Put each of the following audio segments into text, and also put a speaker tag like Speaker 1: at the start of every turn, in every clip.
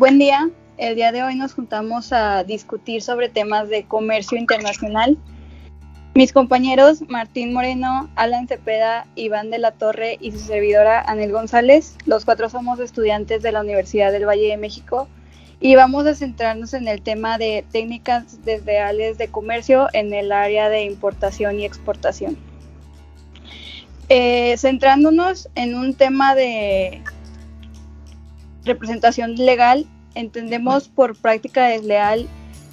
Speaker 1: Buen día. El día de hoy nos juntamos a discutir sobre temas de comercio internacional. Mis compañeros Martín Moreno, Alan Cepeda, Iván de la Torre y su servidora Anel González, los cuatro somos estudiantes de la Universidad del Valle de México y vamos a centrarnos en el tema de técnicas desleales de comercio en el área de importación y exportación. Eh, centrándonos en un tema de representación legal, entendemos por práctica desleal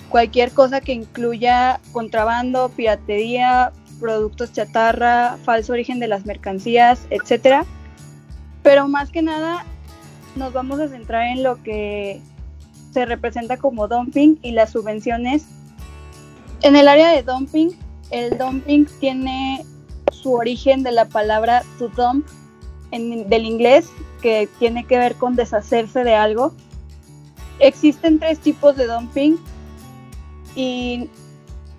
Speaker 1: cualquier cosa que incluya contrabando, piratería, productos chatarra, falso origen de las mercancías, etc. Pero más que nada nos vamos a centrar en lo que se representa como dumping y las subvenciones. En el área de dumping, el dumping tiene su origen de la palabra to dump en, del inglés, que tiene que ver con deshacerse de algo. Existen tres tipos de dumping y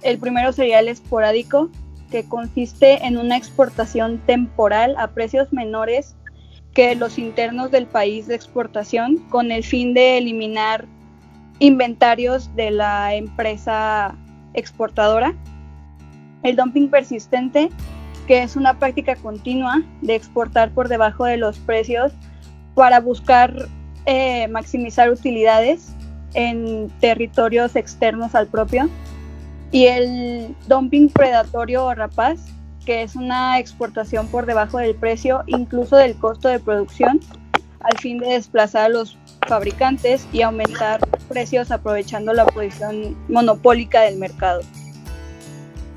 Speaker 1: el primero sería el esporádico, que consiste en una exportación temporal a precios menores que los internos del país de exportación con el fin de eliminar inventarios de la empresa exportadora. El dumping persistente, que es una práctica continua de exportar por debajo de los precios para buscar eh, maximizar utilidades en territorios externos al propio. Y el dumping predatorio o rapaz, que es una exportación por debajo del precio, incluso del costo de producción, al fin de desplazar a los fabricantes y aumentar precios aprovechando la posición monopólica del mercado.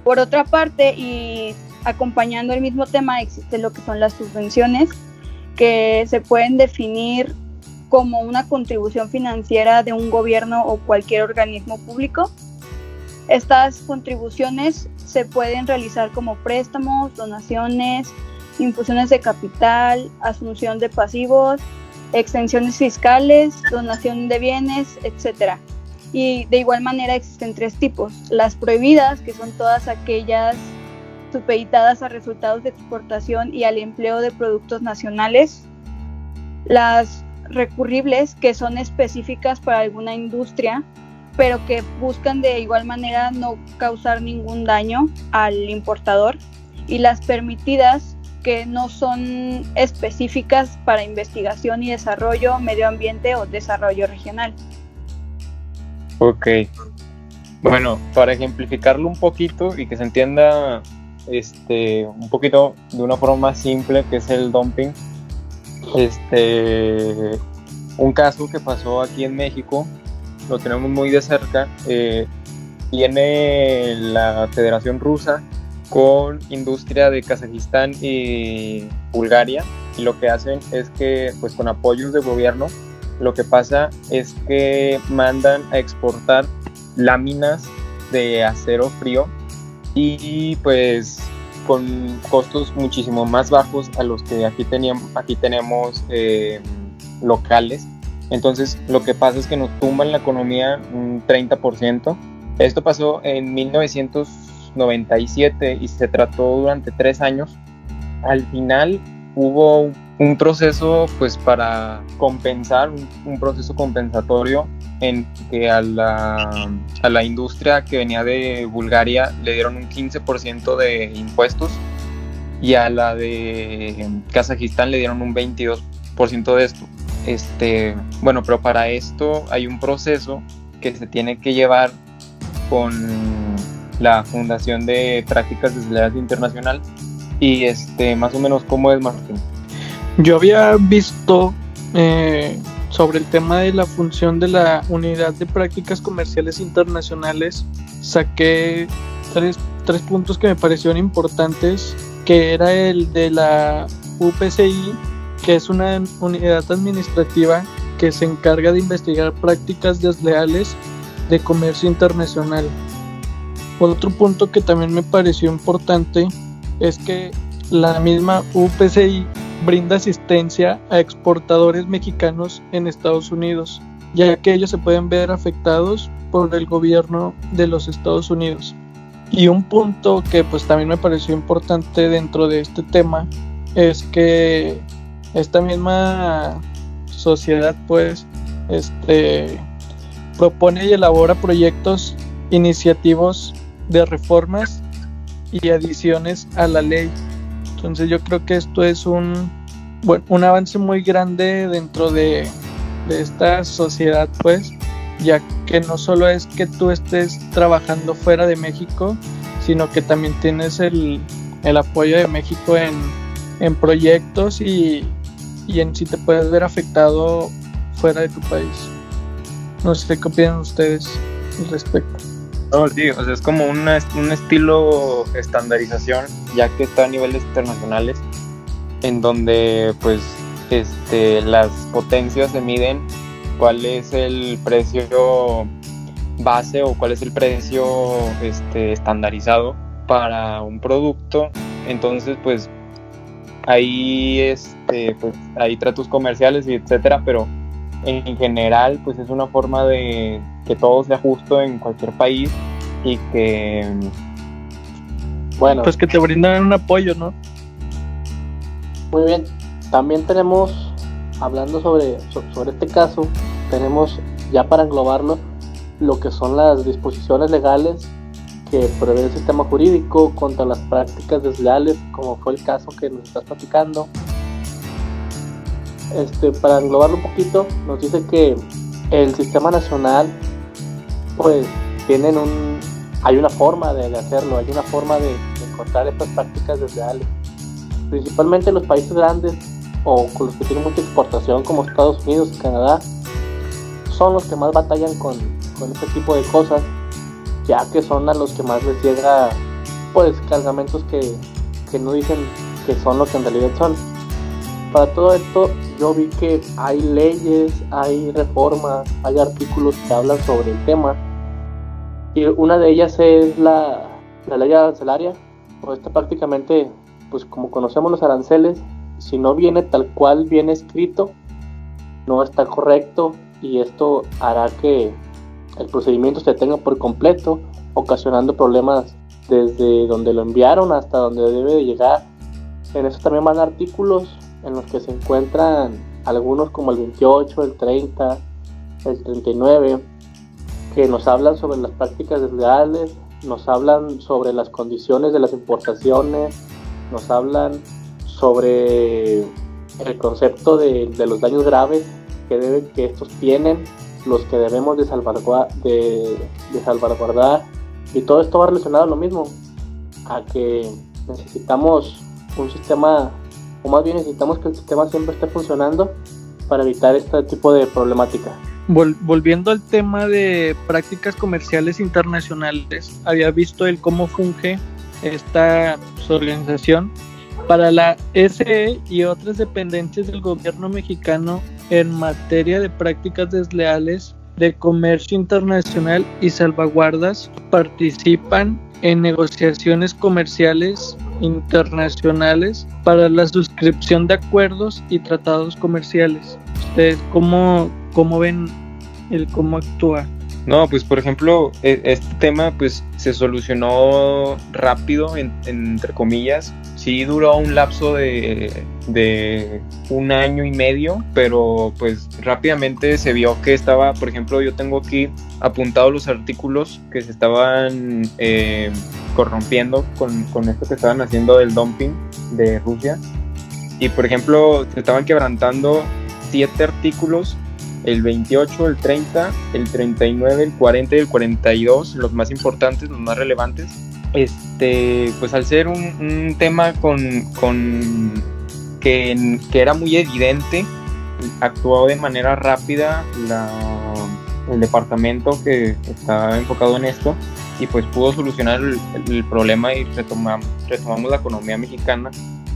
Speaker 1: Por otra parte, y acompañando el mismo tema, existe lo que son las subvenciones, que se pueden definir como una contribución financiera de un gobierno o cualquier organismo público. Estas contribuciones se pueden realizar como préstamos, donaciones, infusiones de capital, asunción de pasivos, extensiones fiscales, donación de bienes, etc. Y de igual manera existen tres tipos. Las prohibidas, que son todas aquellas supeditadas a resultados de exportación y al empleo de productos nacionales. Las recurribles, que son específicas para alguna industria, pero que buscan de igual manera no causar ningún daño al importador. Y las permitidas, que no son específicas para investigación y desarrollo, medio ambiente o desarrollo regional.
Speaker 2: Ok. Bueno, para ejemplificarlo un poquito y que se entienda este, un poquito de una forma más simple, que es el dumping. Este, un caso que pasó aquí en México, lo tenemos muy de cerca, eh, tiene la Federación Rusa con industria de Kazajistán y Bulgaria y lo que hacen es que pues con apoyos de gobierno lo que pasa es que mandan a exportar láminas de acero frío y pues con costos muchísimo más bajos a los que aquí, teníamos, aquí tenemos eh, locales. Entonces lo que pasa es que nos tumban la economía un 30%. Esto pasó en 1997 y se trató durante tres años. Al final hubo un proceso pues para compensar, un proceso compensatorio en que a la, a la industria que venía de Bulgaria le dieron un 15% de impuestos y a la de Kazajistán le dieron un 22% de esto. Este, bueno, pero para esto hay un proceso que se tiene que llevar con la Fundación de Prácticas Desleales Internacional y este, más o menos cómo es Martín.
Speaker 3: Yo había visto eh, sobre el tema de la función de la Unidad de Prácticas Comerciales Internacionales, saqué tres, tres puntos que me parecieron importantes, que era el de la UPCI, que es una unidad administrativa que se encarga de investigar prácticas desleales de comercio internacional. Otro punto que también me pareció importante es que la misma UPCI brinda asistencia a exportadores mexicanos en Estados Unidos, ya que ellos se pueden ver afectados por el gobierno de los Estados Unidos. Y un punto que pues también me pareció importante dentro de este tema es que esta misma sociedad pues este, propone y elabora proyectos iniciativos de reformas y adiciones a la ley. Entonces yo creo que esto es un, bueno, un avance muy grande dentro de, de esta sociedad, pues, ya que no solo es que tú estés trabajando fuera de México, sino que también tienes el, el apoyo de México en, en proyectos y, y, en si te puedes ver afectado fuera de tu país. No sé qué opinan ustedes al respecto.
Speaker 2: No, sí, o sea, es como una, un estilo estandarización, ya que está a niveles internacionales, en donde pues este, las potencias se miden cuál es el precio base o cuál es el precio este, estandarizado para un producto. Entonces, pues ahí, este, pues, hay tratos comerciales y etcétera, pero en general, pues es una forma de que todo sea justo en cualquier país y que,
Speaker 3: bueno, pues que te brindan un apoyo, ¿no?
Speaker 4: Muy bien. También tenemos, hablando sobre, sobre este caso, tenemos ya para englobarlo lo que son las disposiciones legales que prevé el sistema jurídico contra las prácticas desleales, como fue el caso que nos estás platicando. Este, para englobarlo un poquito, nos dice que el sistema nacional, pues, tienen un, hay una forma de, hacerlo, hay una forma de, encontrar estas prácticas desleales. Principalmente los países grandes o con los que tienen mucha exportación como Estados Unidos y Canadá son los que más batallan con, con este tipo de cosas ya que son a los que más les llega pues cargamentos que, que no dicen que son lo que en realidad son para todo esto yo vi que hay leyes, hay reformas, hay artículos que hablan sobre el tema. Y una de ellas es la, la ley arancelaria. Pues esta prácticamente, pues como conocemos los aranceles, si no viene tal cual viene escrito, no está correcto y esto hará que el procedimiento se detenga por completo, ocasionando problemas desde donde lo enviaron hasta donde debe de llegar. En eso también van artículos en los que se encuentran algunos como el 28, el 30, el 39, que nos hablan sobre las prácticas desleales, nos hablan sobre las condiciones de las importaciones, nos hablan sobre el concepto de, los daños graves que, deben, que estos tienen, los que debemos de, de, de salvaguardar, y todo esto va relacionado a lo mismo, a que necesitamos un sistema, o más bien necesitamos que el sistema siempre esté funcionando para evitar este tipo de problemática.
Speaker 3: volviendo al tema de prácticas comerciales internacionales, había visto el cómo funge esta organización para la SE y otras dependencias del gobierno mexicano en materia de prácticas desleales de comercio internacional y salvaguardas participan en negociaciones comerciales internacionales para la suscripción de acuerdos y tratados comerciales. ¿Ustedes cómo, cómo ven el cómo actúa?
Speaker 2: No, pues por ejemplo, e, este tema pues se solucionó rápido, entre comillas. Sí duró un lapso de, de, un año y medio, pero pues rápidamente se vio que estaba, por ejemplo, yo tengo aquí apuntados los artículos que se estaban eh, corrompiendo con, con esto que estaban haciendo del dumping de Rusia. Y por ejemplo, se estaban quebrantando siete artículos el 28, el 30, el 39, el 40 y el 42, los más importantes, los más relevantes. Este, pues al ser un, tema con, con que, que, era muy evidente, actuó de manera rápida la, el departamento que está enfocado en esto y pues pudo solucionar el, problema y retomamos, retomamos la economía mexicana,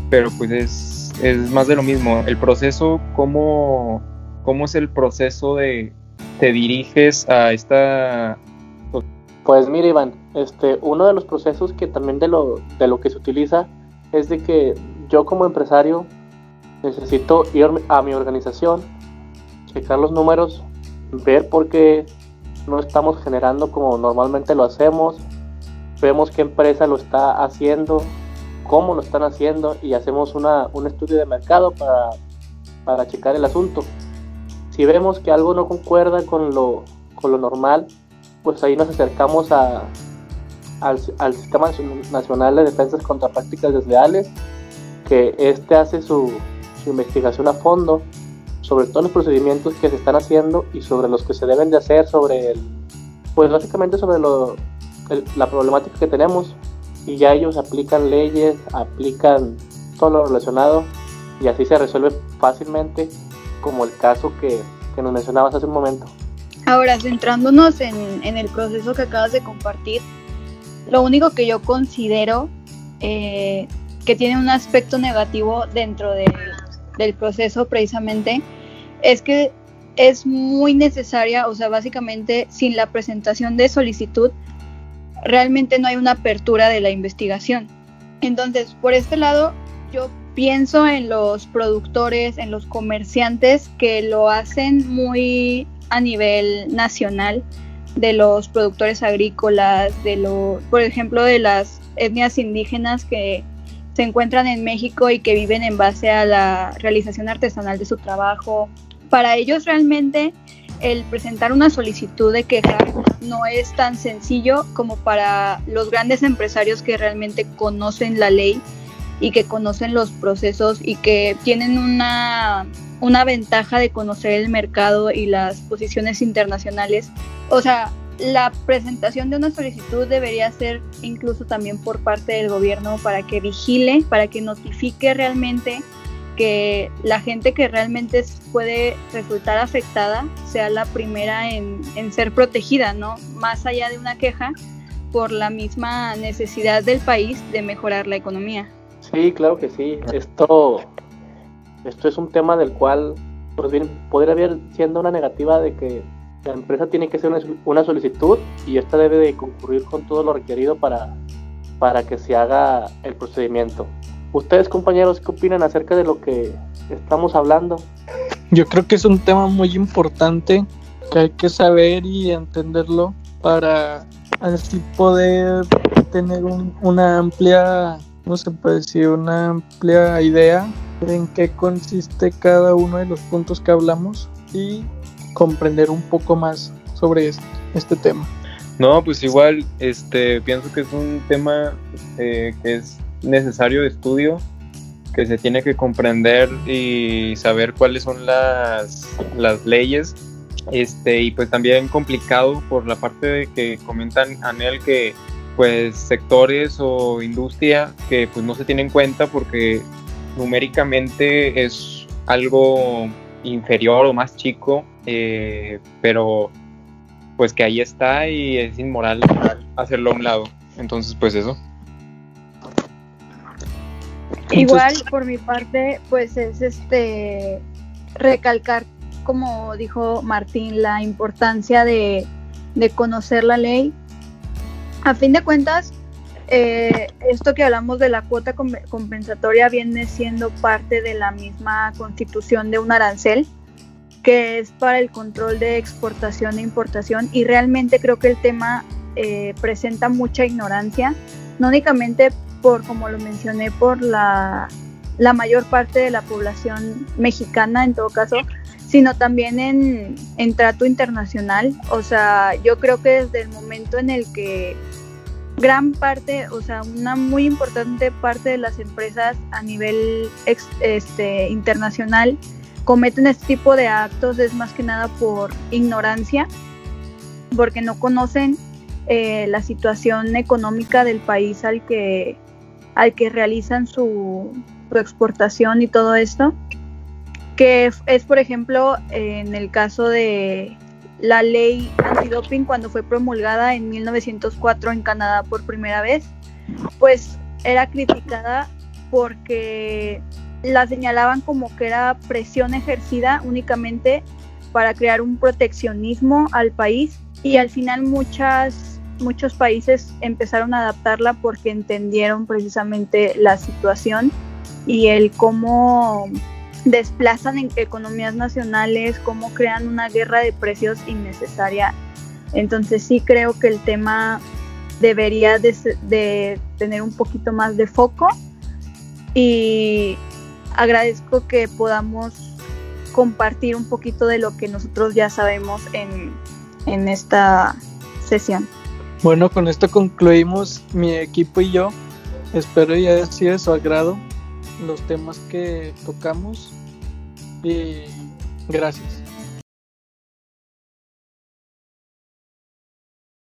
Speaker 2: pero pues es, es más de lo mismo. El proceso, cómo ¿Cómo es el proceso de te diriges a esta
Speaker 4: pues mira Iván, este, uno de los procesos que también de lo, de lo que se utiliza es de que yo como empresario necesito ir a mi organización, checar los números, ver por qué no estamos generando como normalmente lo hacemos, vemos qué empresa lo está haciendo, cómo lo están haciendo y hacemos una, un estudio de mercado para, para checar el asunto. Si vemos que algo no concuerda con lo, con lo normal, pues ahí nos acercamos a, al, Sistema Nacional de Defensas contra Prácticas Desleales, que este hace su, su, investigación a fondo sobre todos los procedimientos que se están haciendo y sobre los que se deben de hacer, sobre el, pues básicamente sobre lo, la problemática que tenemos y ya ellos aplican leyes, aplican todo lo relacionado y así se resuelve fácilmente como el caso que, que nos mencionabas hace un momento.
Speaker 1: Ahora, centrándonos en, en, el proceso que acabas de compartir, lo único que yo considero eh, que tiene un aspecto negativo dentro de, del proceso precisamente es que es muy necesaria, o sea, básicamente sin la presentación de solicitud, realmente no hay una apertura de la investigación. Entonces, por este lado, yo pienso en los productores, en los comerciantes que lo hacen muy a nivel nacional, de los productores agrícolas, de lo, por ejemplo, de las etnias indígenas que se encuentran en México y que viven en base a la realización artesanal de su trabajo. Para ellos realmente el presentar una solicitud de queja no es tan sencillo como para los grandes empresarios que realmente conocen la ley y que conocen los procesos y que tienen una, una ventaja de conocer el mercado y las posiciones internacionales. O sea, la presentación de una solicitud debería ser incluso también por parte del gobierno para que vigile, para que notifique realmente que la gente que realmente puede resultar afectada sea la primera en, en, ser protegida, ¿no? Más allá de una queja por la misma necesidad del país de mejorar la economía.
Speaker 4: Sí, claro que sí. Esto, esto es un tema del cual pues podría haber siendo una negativa de que la empresa tiene que hacer una, solicitud y esta debe de concurrir con todo lo requerido para, para que se haga el procedimiento. Ustedes compañeros, ¿qué opinan acerca de lo que estamos hablando?
Speaker 3: Yo creo que es un tema muy importante que hay que saber y entenderlo para así poder tener una amplia, no se puede decir, una amplia idea en qué consiste cada uno de los puntos que hablamos y comprender un poco más sobre este, tema.
Speaker 2: No, pues igual, este, pienso que es un tema eh, que es necesario de estudio, que se tiene que comprender y saber cuáles son las, las leyes, este, y pues también complicado por la parte de que comentan Anel que pues sectores o industria que pues no se tienen en cuenta porque numéricamente es algo inferior o más chico, eh, pero pues que ahí está y es inmoral hacerlo a un lado. Entonces, pues eso.
Speaker 1: Igual por mi parte, pues es este recalcar, como dijo Martín, la importancia de, de conocer la ley. A fin de cuentas, eh, esto que hablamos de la cuota compensatoria viene siendo parte de la misma constitución de un arancel, que es para el control de exportación e importación, y realmente creo que el tema eh, presenta mucha ignorancia, no únicamente por, como lo mencioné, por la, la mayor parte de la población mexicana en todo caso, sino también en, en trato internacional. O sea, yo creo que desde el momento en el que gran parte, o sea, una muy importante parte de las empresas a nivel este, internacional cometen este tipo de actos es más que nada por ignorancia, porque no conocen eh, la situación económica del país al que, al que realizan su, su exportación y todo esto, que es, por ejemplo, en el caso de la ley antidoping cuando fue promulgada en 1904 en Canadá por primera vez, pues era criticada porque la señalaban como que era presión ejercida únicamente para crear un proteccionismo al país y al final muchas muchos países empezaron a adaptarla porque entendieron precisamente la situación y el cómo desplazan en economías nacionales, cómo crean una guerra de precios innecesaria. Entonces sí creo que el tema debería de, tener un poquito más de foco y agradezco que podamos compartir un poquito de lo que nosotros ya sabemos en, en esta sesión.
Speaker 3: Bueno, con esto concluimos mi equipo y yo. Espero ya haya sido de su agrado los temas que tocamos y gracias.